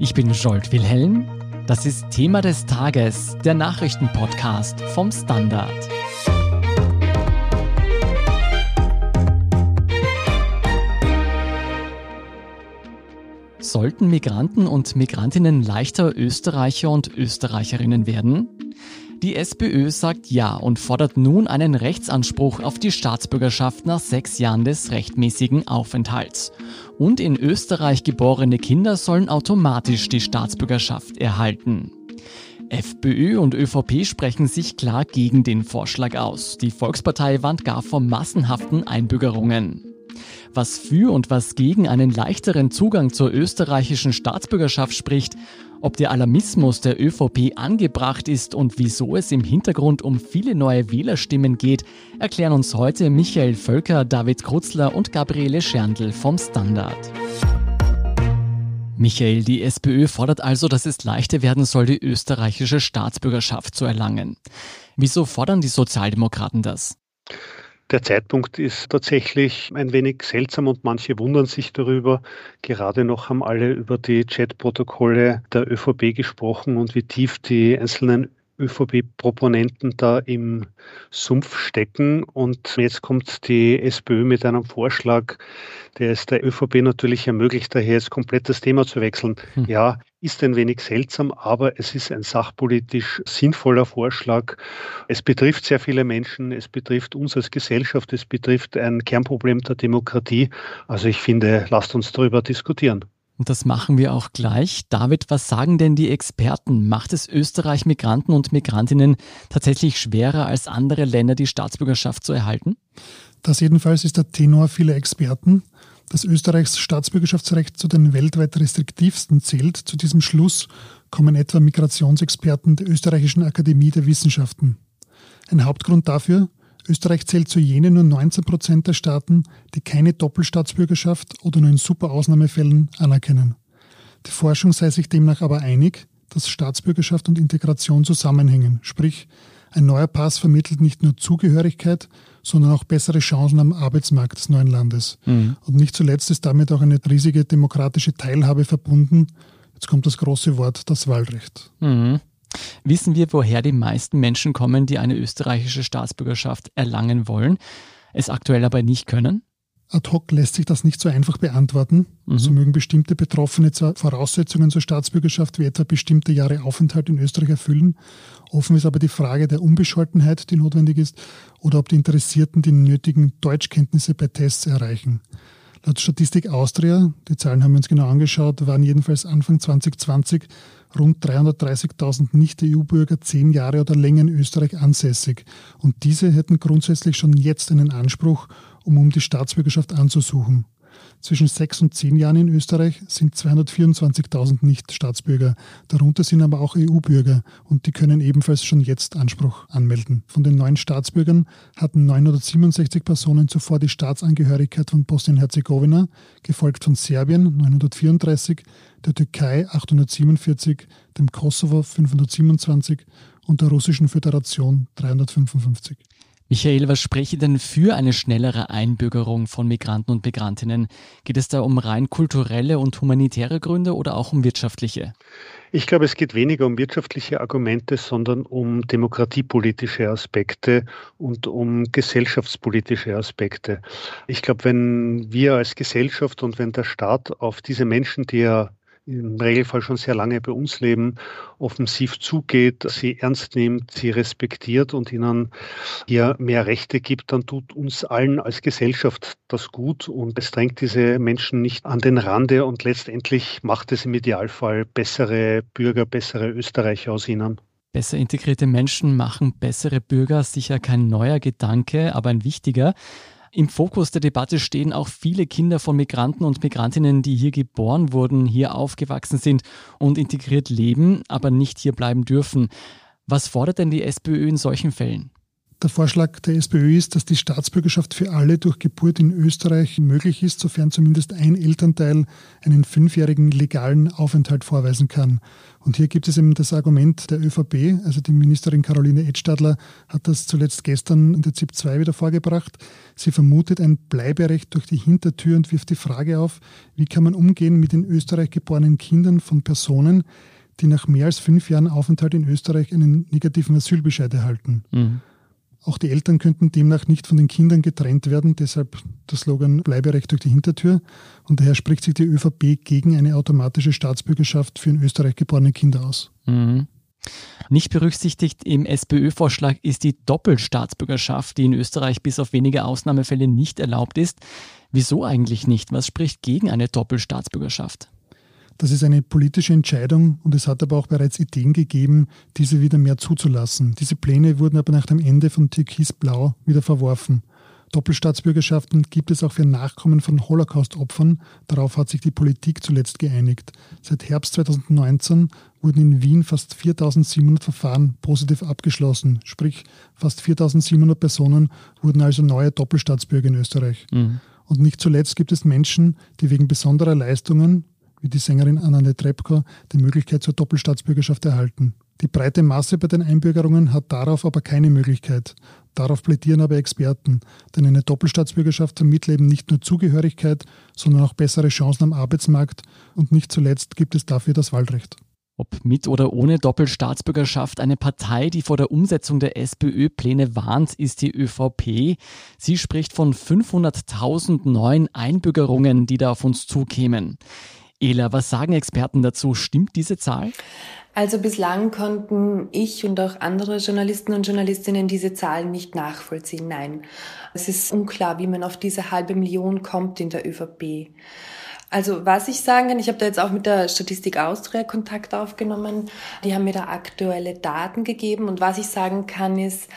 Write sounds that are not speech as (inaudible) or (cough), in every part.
Ich bin Jolt Wilhelm. Das ist Thema des Tages, der Nachrichtenpodcast vom Standard. Sollten Migranten und Migrantinnen leichter Österreicher und Österreicherinnen werden? Die SPÖ sagt Ja und fordert nun einen Rechtsanspruch auf die Staatsbürgerschaft nach sechs Jahren des rechtmäßigen Aufenthalts. Und in Österreich geborene Kinder sollen automatisch die Staatsbürgerschaft erhalten. FPÖ und ÖVP sprechen sich klar gegen den Vorschlag aus. Die Volkspartei warnt gar vor massenhaften Einbürgerungen. Was für und was gegen einen leichteren Zugang zur österreichischen Staatsbürgerschaft spricht, ob der Alarmismus der ÖVP angebracht ist und wieso es im Hintergrund um viele neue Wählerstimmen geht, erklären uns heute Michael Völker, David Krutzler und Gabriele Scherndl vom Standard. Michael, die SPÖ fordert also, dass es leichter werden soll, die österreichische Staatsbürgerschaft zu erlangen. Wieso fordern die Sozialdemokraten das? Der Zeitpunkt ist tatsächlich ein wenig seltsam und manche wundern sich darüber. Gerade noch haben alle über die Chatprotokolle der ÖVP gesprochen und wie tief die einzelnen ÖVP-Proponenten da im Sumpf stecken. Und jetzt kommt die SPÖ mit einem Vorschlag, der es der ÖVP natürlich ermöglicht, daher jetzt komplett das Thema zu wechseln. Hm. Ja, ist ein wenig seltsam, aber es ist ein sachpolitisch sinnvoller Vorschlag. Es betrifft sehr viele Menschen, es betrifft uns als Gesellschaft, es betrifft ein Kernproblem der Demokratie. Also ich finde, lasst uns darüber diskutieren. Und das machen wir auch gleich. David, was sagen denn die Experten? Macht es Österreich Migranten und Migrantinnen tatsächlich schwerer als andere Länder, die Staatsbürgerschaft zu erhalten? Das jedenfalls ist der Tenor vieler Experten. Dass Österreichs Staatsbürgerschaftsrecht zu den weltweit restriktivsten zählt, zu diesem Schluss kommen etwa Migrationsexperten der Österreichischen Akademie der Wissenschaften. Ein Hauptgrund dafür, Österreich zählt zu jenen nur 19 Prozent der Staaten, die keine Doppelstaatsbürgerschaft oder nur in super Ausnahmefällen anerkennen. Die Forschung sei sich demnach aber einig, dass Staatsbürgerschaft und Integration zusammenhängen, sprich ein neuer Pass vermittelt nicht nur Zugehörigkeit, sondern auch bessere Chancen am Arbeitsmarkt des neuen Landes. Mhm. Und nicht zuletzt ist damit auch eine riesige demokratische Teilhabe verbunden. Jetzt kommt das große Wort, das Wahlrecht. Mhm. Wissen wir, woher die meisten Menschen kommen, die eine österreichische Staatsbürgerschaft erlangen wollen, es aktuell aber nicht können? Ad hoc lässt sich das nicht so einfach beantworten. Mhm. So mögen bestimmte Betroffene zwar Voraussetzungen zur Staatsbürgerschaft wie etwa bestimmte Jahre Aufenthalt in Österreich erfüllen. Offen ist aber die Frage der Unbescholtenheit, die notwendig ist, oder ob die Interessierten die nötigen Deutschkenntnisse bei Tests erreichen. Laut Statistik Austria, die Zahlen haben wir uns genau angeschaut, waren jedenfalls Anfang 2020 rund 330.000 Nicht-EU-Bürger zehn Jahre oder länger in Österreich ansässig. Und diese hätten grundsätzlich schon jetzt einen Anspruch, um um die Staatsbürgerschaft anzusuchen. Zwischen sechs und zehn Jahren in Österreich sind 224.000 Nicht-Staatsbürger. Darunter sind aber auch EU-Bürger und die können ebenfalls schon jetzt Anspruch anmelden. Von den neuen Staatsbürgern hatten 967 Personen zuvor die Staatsangehörigkeit von Bosnien-Herzegowina, gefolgt von Serbien 934, der Türkei 847, dem Kosovo 527 und der Russischen Föderation 355. Michael, was spreche denn für eine schnellere Einbürgerung von Migranten und Migrantinnen? Geht es da um rein kulturelle und humanitäre Gründe oder auch um wirtschaftliche? Ich glaube, es geht weniger um wirtschaftliche Argumente, sondern um demokratiepolitische Aspekte und um gesellschaftspolitische Aspekte. Ich glaube, wenn wir als Gesellschaft und wenn der Staat auf diese Menschen, die er im Regelfall schon sehr lange bei uns leben, offensiv zugeht, sie ernst nimmt, sie respektiert und ihnen hier mehr Rechte gibt, dann tut uns allen als Gesellschaft das gut und es drängt diese Menschen nicht an den Rande und letztendlich macht es im Idealfall bessere Bürger, bessere Österreicher aus ihnen. Besser integrierte Menschen machen bessere Bürger, sicher kein neuer Gedanke, aber ein wichtiger. Im Fokus der Debatte stehen auch viele Kinder von Migranten und Migrantinnen, die hier geboren wurden, hier aufgewachsen sind und integriert leben, aber nicht hier bleiben dürfen. Was fordert denn die SPÖ in solchen Fällen? Der Vorschlag der SPÖ ist, dass die Staatsbürgerschaft für alle durch Geburt in Österreich möglich ist, sofern zumindest ein Elternteil einen fünfjährigen legalen Aufenthalt vorweisen kann. Und hier gibt es eben das Argument der ÖVP, also die Ministerin Caroline Edstadler hat das zuletzt gestern in der ZIP 2 wieder vorgebracht. Sie vermutet ein Bleiberecht durch die Hintertür und wirft die Frage auf, wie kann man umgehen mit in Österreich geborenen Kindern von Personen, die nach mehr als fünf Jahren Aufenthalt in Österreich einen negativen Asylbescheid erhalten. Mhm. Auch die Eltern könnten demnach nicht von den Kindern getrennt werden, deshalb der Slogan Bleiberecht durch die Hintertür. Und daher spricht sich die ÖVP gegen eine automatische Staatsbürgerschaft für in Österreich geborene Kinder aus. Mhm. Nicht berücksichtigt im SPÖ-Vorschlag ist die Doppelstaatsbürgerschaft, die in Österreich bis auf wenige Ausnahmefälle nicht erlaubt ist. Wieso eigentlich nicht? Was spricht gegen eine Doppelstaatsbürgerschaft? Das ist eine politische Entscheidung und es hat aber auch bereits Ideen gegeben, diese wieder mehr zuzulassen. Diese Pläne wurden aber nach dem Ende von Türkis-Blau wieder verworfen. Doppelstaatsbürgerschaften gibt es auch für Nachkommen von Holocaust-Opfern. Darauf hat sich die Politik zuletzt geeinigt. Seit Herbst 2019 wurden in Wien fast 4700 Verfahren positiv abgeschlossen. Sprich, fast 4700 Personen wurden also neue Doppelstaatsbürger in Österreich. Mhm. Und nicht zuletzt gibt es Menschen, die wegen besonderer Leistungen wie die Sängerin Anna Trepko, die Möglichkeit zur Doppelstaatsbürgerschaft erhalten. Die breite Masse bei den Einbürgerungen hat darauf aber keine Möglichkeit. Darauf plädieren aber Experten, denn eine Doppelstaatsbürgerschaft vermittelt eben nicht nur Zugehörigkeit, sondern auch bessere Chancen am Arbeitsmarkt und nicht zuletzt gibt es dafür das Wahlrecht. Ob mit oder ohne Doppelstaatsbürgerschaft eine Partei, die vor der Umsetzung der SPÖ-Pläne warnt, ist die ÖVP. Sie spricht von 500.000 neuen Einbürgerungen, die da auf uns zukämen. Ela, was sagen Experten dazu? Stimmt diese Zahl? Also bislang konnten ich und auch andere Journalisten und Journalistinnen diese Zahlen nicht nachvollziehen. Nein, es ist unklar, wie man auf diese halbe Million kommt in der ÖVP. Also was ich sagen kann, ich habe da jetzt auch mit der Statistik Austria Kontakt aufgenommen. Die haben mir da aktuelle Daten gegeben und was ich sagen kann ist,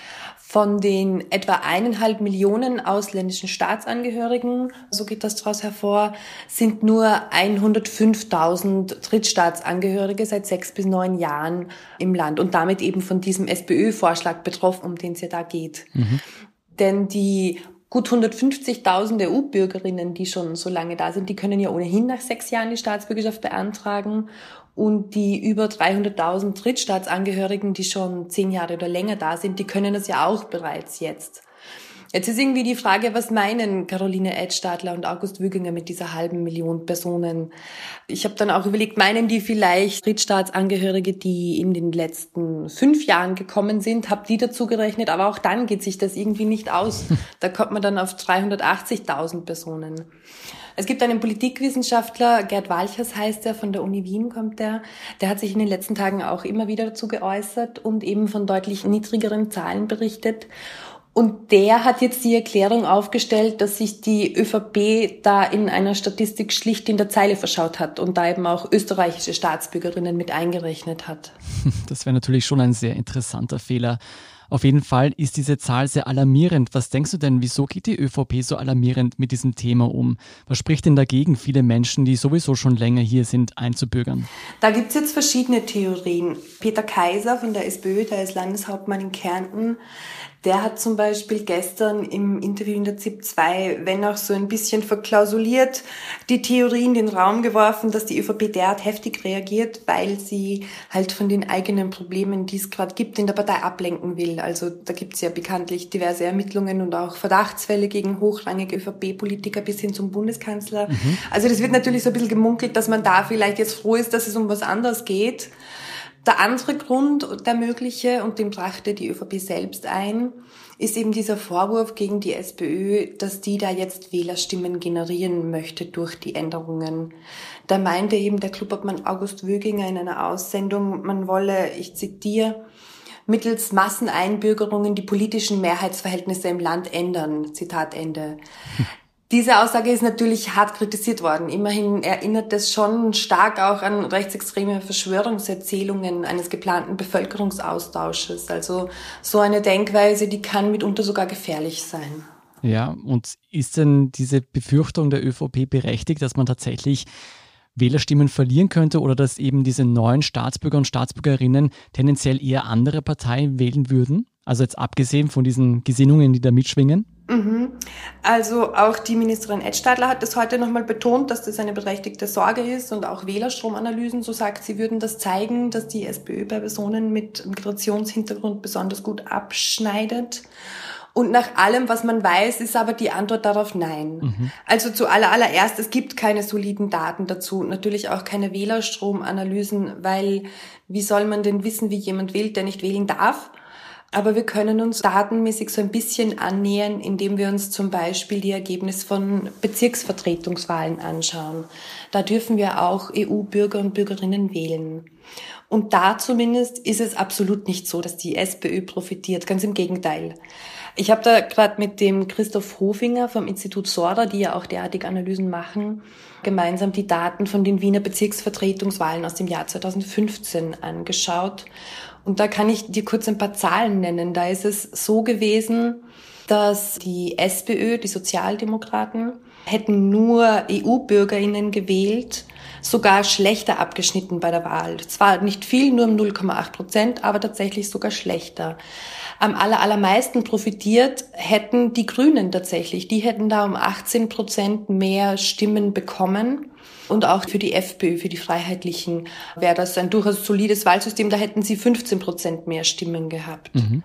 von den etwa eineinhalb Millionen ausländischen Staatsangehörigen, so geht das daraus hervor, sind nur 105.000 Drittstaatsangehörige seit sechs bis neun Jahren im Land und damit eben von diesem SPÖ-Vorschlag betroffen, um den es ja da geht. Mhm. Denn die gut 150.000 EU-Bürgerinnen, die schon so lange da sind, die können ja ohnehin nach sechs Jahren die Staatsbürgerschaft beantragen und die über 300.000 Drittstaatsangehörigen, die schon zehn Jahre oder länger da sind, die können das ja auch bereits jetzt. Jetzt ist irgendwie die Frage, was meinen Caroline Edstadler und August Wüginger mit dieser halben Million Personen? Ich habe dann auch überlegt, meinen die vielleicht Drittstaatsangehörige, die in den letzten fünf Jahren gekommen sind, habe die dazu gerechnet, aber auch dann geht sich das irgendwie nicht aus. (laughs) Da kommt man dann auf 380.000 Personen. Es gibt einen Politikwissenschaftler, Gerd Walchers heißt er, von der Uni Wien kommt der. Der hat sich in den letzten Tagen auch immer wieder dazu geäußert und eben von deutlich niedrigeren Zahlen berichtet. Und der hat jetzt die Erklärung aufgestellt, dass sich die ÖVP da in einer Statistik schlicht in der Zeile verschaut hat und da eben auch österreichische Staatsbürgerinnen mit eingerechnet hat. (laughs) Das wäre natürlich schon ein sehr interessanter Fehler. Auf jeden Fall ist diese Zahl sehr alarmierend. Was denkst du denn, wieso geht die ÖVP so alarmierend mit diesem Thema um? Was spricht denn dagegen, viele Menschen, die sowieso schon länger hier sind, einzubürgern? Da gibt es jetzt verschiedene Theorien. Peter Kaiser von der SPÖ, der ist Landeshauptmann in Kärnten, der hat zum Beispiel gestern im Interview in der ZIP 2, wenn auch so ein bisschen verklausuliert, die Theorie in den Raum geworfen, dass die ÖVP derart heftig reagiert, weil sie halt von den eigenen Problemen, die es gerade gibt, in der Partei ablenken will. Also da gibt es ja bekanntlich diverse Ermittlungen und auch Verdachtsfälle gegen hochrangige ÖVP-Politiker bis hin zum Bundeskanzler. Mhm. Also das wird natürlich so ein bisschen gemunkelt, dass man da vielleicht jetzt froh ist, dass es um was anderes geht. Der andere Grund, der mögliche, und den brachte die ÖVP selbst ein, ist eben dieser Vorwurf gegen die SPÖ, dass die da jetzt Wählerstimmen generieren möchte durch die Änderungen. Da meinte eben der Clubobmann August Wöginger in einer Aussendung, man wolle, ich zitiere, mittels Masseneinbürgerungen die politischen Mehrheitsverhältnisse im Land ändern. Zitat Ende. Diese Aussage ist natürlich hart kritisiert worden. Immerhin erinnert es schon stark auch an rechtsextreme Verschwörungserzählungen eines geplanten Bevölkerungsaustausches. Also so eine Denkweise, die kann mitunter sogar gefährlich sein. Ja, und ist denn diese Befürchtung der ÖVP berechtigt, dass man tatsächlich Wählerstimmen verlieren könnte oder dass eben diese neuen Staatsbürger und Staatsbürgerinnen tendenziell eher andere Parteien wählen würden? Also jetzt abgesehen von diesen Gesinnungen, die da mitschwingen? Mhm. Also auch die Ministerin Edstadler hat das heute nochmal betont, dass das eine berechtigte Sorge ist und auch Wählerstromanalysen, so sagt sie, würden das zeigen, dass die SPÖ bei Personen mit Migrationshintergrund besonders gut abschneidet. Und nach allem, was man weiß, ist aber die Antwort darauf nein. Mhm. Also zu allerallererst, es gibt keine soliden Daten dazu, natürlich auch keine Wählerstromanalysen, weil wie soll man denn wissen, wie jemand wählt, der nicht wählen darf? Aber wir können uns datenmäßig so ein bisschen annähern, indem wir uns zum Beispiel die Ergebnisse von Bezirksvertretungswahlen anschauen. Da dürfen wir auch EU-Bürger und Bürgerinnen wählen. Und da zumindest ist es absolut nicht so, dass die SPÖ profitiert. Ganz im Gegenteil. Ich habe da gerade mit dem Christoph Hofinger vom Institut Sorda, die ja auch derartige Analysen machen, gemeinsam die Daten von den Wiener Bezirksvertretungswahlen aus dem Jahr 2015 angeschaut. Und da kann ich dir kurz ein paar Zahlen nennen. Da ist es so gewesen, dass die SPÖ, die Sozialdemokraten, hätten nur EU-Bürgerinnen gewählt, sogar schlechter abgeschnitten bei der Wahl. Zwar nicht viel, nur um 0,8 Prozent, aber tatsächlich sogar schlechter. Am aller, allermeisten profitiert hätten die Grünen tatsächlich. Die hätten da um 18 Prozent mehr Stimmen bekommen. Und auch für die FPÖ, für die Freiheitlichen, wäre das ein durchaus solides Wahlsystem. Da hätten sie 15 Prozent mehr Stimmen gehabt. Mhm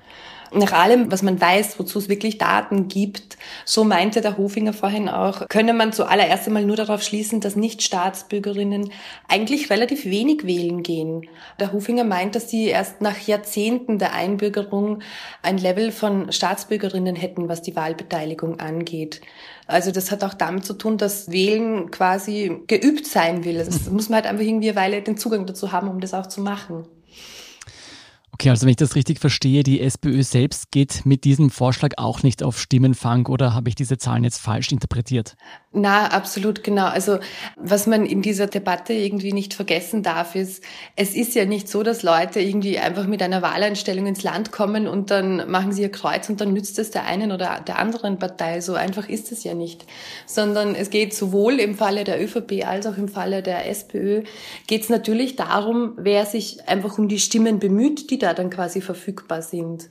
nach allem, was man weiß, wozu es wirklich Daten gibt, so meinte der Hofinger vorhin auch, könne man zuallererst einmal nur darauf schließen, dass Nicht-Staatsbürgerinnen eigentlich relativ wenig wählen gehen. Der Hofinger meint, dass sie erst nach Jahrzehnten der Einbürgerung ein Level von Staatsbürgerinnen hätten, was die Wahlbeteiligung angeht. Also das hat auch damit zu tun, dass Wählen quasi geübt sein will. Das muss man halt einfach irgendwie eine Weile den Zugang dazu haben, um das auch zu machen. Okay, also wenn ich das richtig verstehe, die SPÖ selbst geht mit diesem Vorschlag auch nicht auf Stimmenfang oder habe ich diese Zahlen jetzt falsch interpretiert? Na, absolut genau. Also was man in dieser Debatte irgendwie nicht vergessen darf, ist, es ist ja nicht so, dass Leute irgendwie einfach mit einer Wahleinstellung ins Land kommen und dann machen sie ihr Kreuz und dann nützt es der einen oder der anderen Partei. So einfach ist es ja nicht. Sondern es geht sowohl im Falle der ÖVP als auch im Falle der SPÖ, geht es natürlich darum, wer sich einfach um die Stimmen bemüht, die da dann quasi verfügbar sind.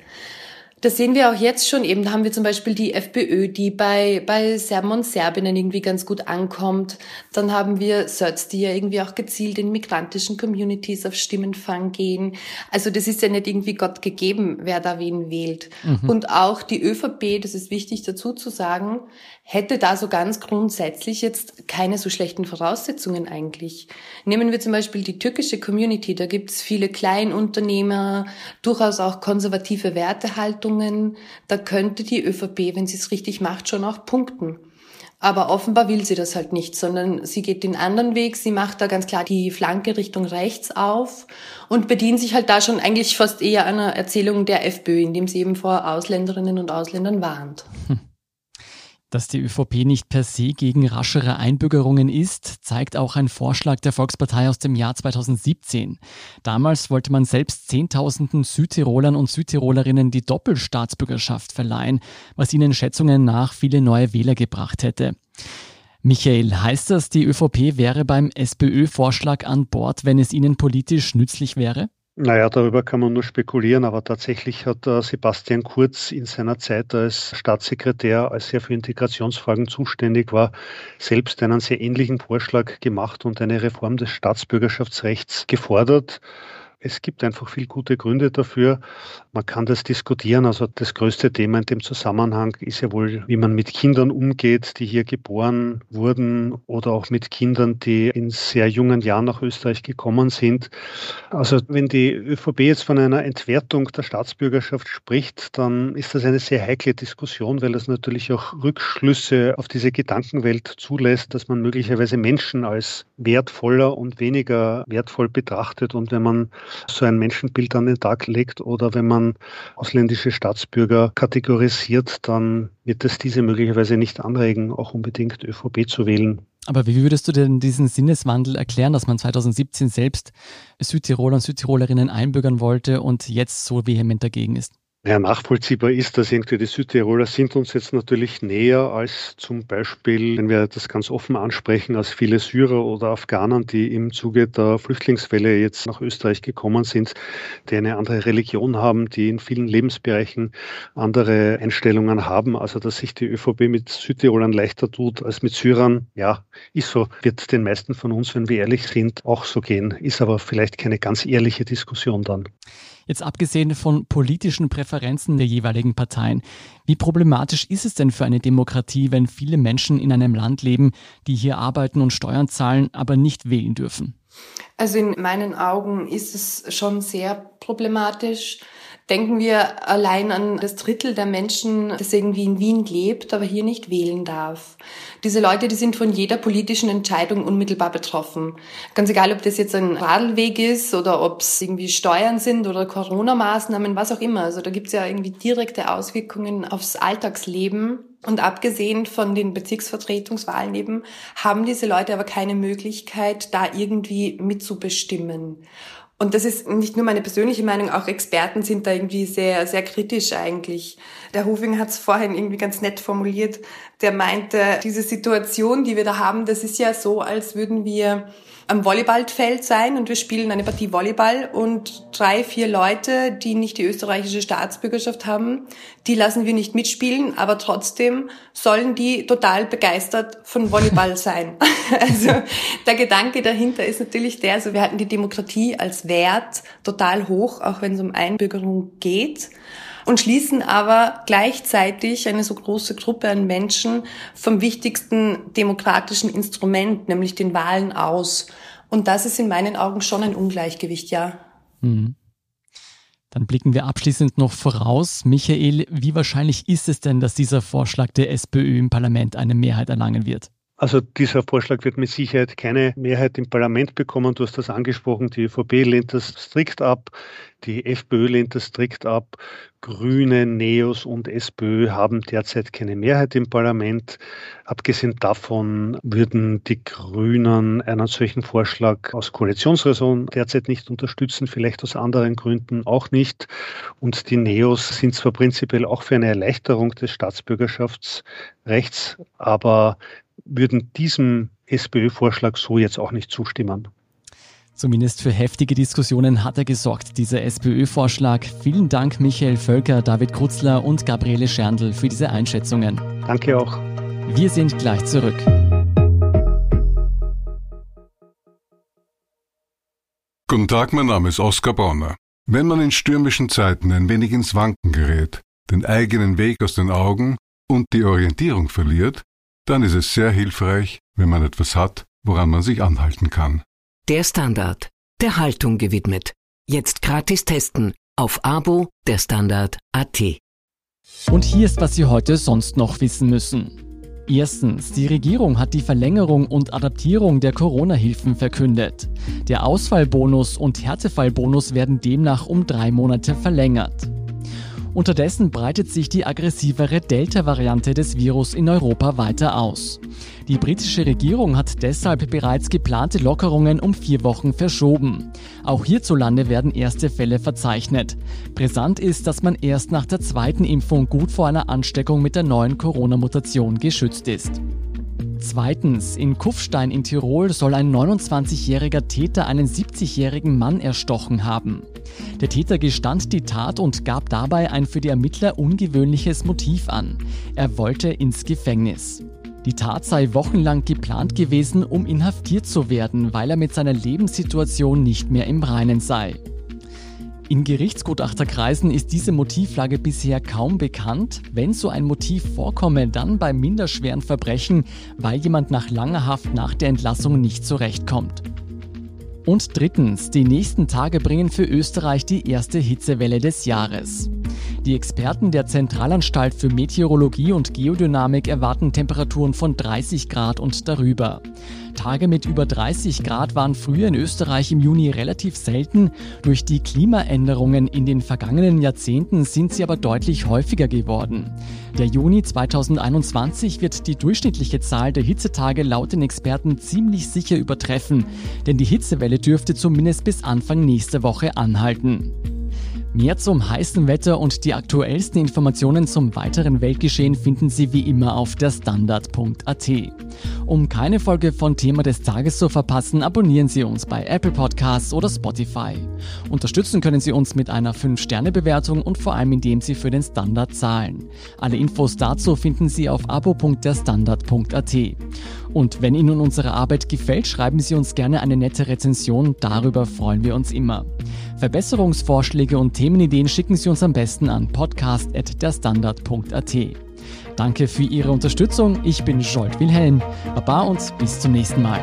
Das sehen wir auch jetzt schon eben. Da haben wir zum Beispiel die FPÖ, die bei, bei Serben und Serbinnen irgendwie ganz gut ankommt. Dann haben wir Sötz, die ja irgendwie auch gezielt in migrantischen Communities auf Stimmenfang gehen. Also das ist ja nicht irgendwie Gott gegeben, wer da wen wählt. Mhm. Und auch die ÖVP, das ist wichtig dazu zu sagen, hätte da so ganz grundsätzlich jetzt keine so schlechten Voraussetzungen eigentlich. Nehmen wir zum Beispiel die türkische Community, da gibt's viele Kleinunternehmer, durchaus auch konservative Wertehaltungen. Da könnte die ÖVP, wenn sie es richtig macht, schon auch punkten. Aber offenbar will sie das halt nicht, sondern sie geht den anderen Weg. Sie macht da ganz klar die Flanke Richtung rechts auf und bedient sich halt da schon eigentlich fast eher einer Erzählung der FPÖ, indem sie eben vor Ausländerinnen und Ausländern warnt. Hm. Dass die ÖVP nicht per se gegen raschere Einbürgerungen ist, zeigt auch ein Vorschlag der Volkspartei aus dem Jahr 2017. Damals wollte man selbst Zehntausenden Südtirolern und Südtirolerinnen die Doppelstaatsbürgerschaft verleihen, was ihnen Schätzungen nach viele neue Wähler gebracht hätte. Michael, heißt das, die ÖVP wäre beim SPÖ-Vorschlag an Bord, wenn es ihnen politisch nützlich wäre? Naja, darüber kann man nur spekulieren, aber tatsächlich hat äh, Sebastian Kurz in seiner Zeit als Staatssekretär, als er für Integrationsfragen zuständig war, selbst einen sehr ähnlichen Vorschlag gemacht und eine Reform des Staatsbürgerschaftsrechts gefordert. Es gibt einfach viel gute Gründe dafür. Man kann das diskutieren. Also das größte Thema in dem Zusammenhang ist ja wohl, wie man mit Kindern umgeht, die hier geboren wurden oder auch mit Kindern, die in sehr jungen Jahren nach Österreich gekommen sind. Also wenn die ÖVP jetzt von einer Entwertung der Staatsbürgerschaft spricht, dann ist das eine sehr heikle Diskussion, weil das natürlich auch Rückschlüsse auf diese Gedankenwelt zulässt, dass man möglicherweise Menschen als wertvoller und weniger wertvoll betrachtet. Und wenn man so ein Menschenbild an den Tag legt oder wenn man ausländische Staatsbürger kategorisiert, dann wird es diese möglicherweise nicht anregen, auch unbedingt ÖVP zu wählen. Aber wie würdest du denn diesen Sinneswandel erklären, dass man 2017 selbst Südtiroler und Südtirolerinnen einbürgern wollte und jetzt so vehement dagegen ist? Ja, nachvollziehbar ist, dass irgendwie die Südtiroler sind uns jetzt natürlich näher als zum Beispiel, wenn wir das ganz offen ansprechen, als viele Syrer oder Afghanen, die im Zuge der Flüchtlingswelle jetzt nach Österreich gekommen sind, die eine andere Religion haben, die in vielen Lebensbereichen andere Einstellungen haben. Also, dass sich die ÖVP mit Südtirolern leichter tut als mit Syrern, ja, ist so. Wird den meisten von uns, wenn wir ehrlich sind, auch so gehen. Ist aber vielleicht keine ganz ehrliche Diskussion dann. Jetzt abgesehen von politischen Präferenzen der jeweiligen Parteien, wie problematisch ist es denn für eine Demokratie, wenn viele Menschen in einem Land leben, die hier arbeiten und Steuern zahlen, aber nicht wählen dürfen? Also in meinen Augen ist es schon sehr problematisch. Denken wir allein an das Drittel der Menschen, das irgendwie in Wien lebt, aber hier nicht wählen darf. Diese Leute, die sind von jeder politischen Entscheidung unmittelbar betroffen. Ganz egal, ob das jetzt ein Radlweg ist oder ob es irgendwie Steuern sind oder Corona-Maßnahmen, was auch immer. Also da gibt es ja irgendwie direkte Auswirkungen aufs Alltagsleben. Und abgesehen von den Bezirksvertretungswahlen eben, haben diese Leute aber keine Möglichkeit, da irgendwie mitzubestimmen. Und das ist nicht nur meine persönliche Meinung, auch Experten sind da irgendwie sehr, sehr kritisch eigentlich. Der Hufing hat es vorhin irgendwie ganz nett formuliert. Der meinte, diese Situation, die wir da haben, das ist ja so, als würden wir am Volleyballfeld sein und wir spielen eine Partie Volleyball und drei, vier Leute, die nicht die österreichische Staatsbürgerschaft haben, die lassen wir nicht mitspielen, aber trotzdem sollen die total begeistert von Volleyball (laughs) sein. also der Gedanke dahinter ist natürlich der, also wir halten die Demokratie als Wert total hoch, auch wenn es um Einbürgerung geht und schließen aber gleichzeitig eine so große Gruppe an Menschen vom wichtigsten demokratischen Instrument, nämlich den Wahlen aus. Und das ist in meinen Augen schon ein Ungleichgewicht, ja. Mhm. Dann blicken wir abschließend noch voraus. Michael, wie wahrscheinlich ist es denn, dass dieser Vorschlag der SPÖ im Parlament eine Mehrheit erlangen wird? Also dieser Vorschlag wird mit Sicherheit keine Mehrheit im Parlament bekommen. Du hast das angesprochen, die ÖVP lehnt das strikt ab, die FPÖ lehnt das strikt ab, Grüne, Neos und SPÖ haben derzeit keine Mehrheit im Parlament. Abgesehen davon würden die Grünen einen solchen Vorschlag aus Koalitionsraison derzeit nicht unterstützen, vielleicht aus anderen Gründen auch nicht. Und die Neos sind zwar prinzipiell auch für eine Erleichterung des Staatsbürgerschaftsrechts, aber würden diesem SPÖ-Vorschlag so jetzt auch nicht zustimmen. Zumindest für heftige Diskussionen hat er gesorgt, dieser SPÖ-Vorschlag. Vielen Dank Michael Völker, David Krutzler und Gabriele Scherndl für diese Einschätzungen. Danke auch. Wir sind gleich zurück. Guten Tag, mein Name ist Oskar Bonner. Wenn man in stürmischen Zeiten ein wenig ins Wanken gerät, den eigenen Weg aus den Augen und die Orientierung verliert, dann ist es sehr hilfreich, wenn man etwas hat, woran man sich anhalten kann. Der Standard, der Haltung gewidmet. Jetzt gratis testen auf Abo der Standard.at. Und hier ist, was Sie heute sonst noch wissen müssen. Erstens, die Regierung hat die Verlängerung und Adaptierung der Corona-Hilfen verkündet. Der Ausfallbonus und Härtefallbonus werden demnach um drei Monate verlängert. Unterdessen breitet sich die aggressivere Delta-Variante des Virus in Europa weiter aus. Die britische Regierung hat deshalb bereits geplante Lockerungen um vier Wochen verschoben. Auch hierzulande werden erste Fälle verzeichnet. Brisant ist, dass man erst nach der zweiten Impfung gut vor einer Ansteckung mit der neuen Corona-Mutation geschützt ist. Zweitens, in Kufstein in Tirol soll ein 29-jähriger Täter einen 70-jährigen Mann erstochen haben. Der Täter gestand die Tat und gab dabei ein für die Ermittler ungewöhnliches Motiv an. Er wollte ins Gefängnis. Die Tat sei wochenlang geplant gewesen, um inhaftiert zu werden, weil er mit seiner Lebenssituation nicht mehr im Reinen sei. In Gerichtsgutachterkreisen ist diese Motivlage bisher kaum bekannt. Wenn so ein Motiv vorkomme, dann bei minderschweren Verbrechen, weil jemand nach langer Haft nach der Entlassung nicht zurechtkommt. Und drittens, die nächsten Tage bringen für Österreich die erste Hitzewelle des Jahres. Die Experten der Zentralanstalt für Meteorologie und Geodynamik erwarten Temperaturen von 30 Grad und darüber. Tage mit über 30 Grad waren früher in Österreich im Juni relativ selten. Durch die Klimaänderungen in den vergangenen Jahrzehnten sind sie aber deutlich häufiger geworden. Der Juni 2021 wird die durchschnittliche Zahl der Hitzetage laut den Experten ziemlich sicher übertreffen, denn die Hitzewelle dürfte zumindest bis Anfang nächster Woche anhalten. Mehr zum heißen Wetter und die aktuellsten Informationen zum weiteren Weltgeschehen finden Sie wie immer auf der Standard.at. Um keine Folge von Thema des Tages zu verpassen, abonnieren Sie uns bei Apple Podcasts oder Spotify. Unterstützen können Sie uns mit einer 5-Sterne-Bewertung und vor allem indem Sie für den Standard zahlen. Alle Infos dazu finden Sie auf abo.derstandard.at. Und wenn Ihnen unsere Arbeit gefällt, schreiben Sie uns gerne eine nette Rezension, darüber freuen wir uns immer. Verbesserungsvorschläge und Themenideen schicken Sie uns am besten an podcast.derstandard.at. Danke für Ihre Unterstützung. Ich bin Jolt Wilhelm. Baba und bis zum nächsten Mal.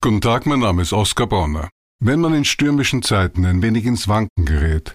Guten Tag, mein Name ist Oskar Bonner. Wenn man in stürmischen Zeiten ein wenig ins Wanken gerät,